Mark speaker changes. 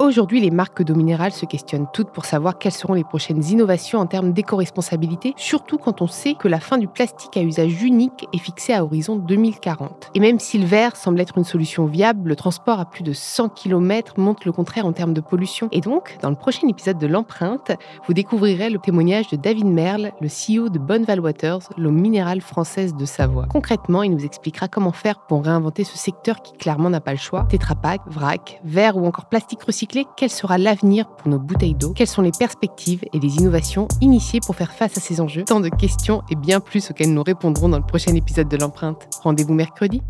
Speaker 1: Aujourd'hui, les marques d'eau minérale se questionnent toutes pour savoir quelles seront les prochaines innovations en termes d'éco-responsabilité, surtout quand on sait que la fin du plastique à usage unique est fixée à horizon 2040. Et même si le verre semble être une solution viable, le transport à plus de 100 km montre le contraire en termes de pollution. Et donc, dans le prochain épisode de l'empreinte, vous découvrirez le témoignage de David Merle, le CEO de Bonneval Waters, l'eau minérale française de Savoie. Concrètement, il nous expliquera comment faire pour réinventer ce secteur qui clairement n'a pas le choix. Tetra Pak, vrac, verre ou encore plastique recyclé quel sera l'avenir pour nos bouteilles d'eau, quelles sont les perspectives et les innovations initiées pour faire face à ces enjeux? Tant de questions et bien plus auxquelles nous répondrons dans le prochain épisode de l'empreinte. Rendez-vous mercredi.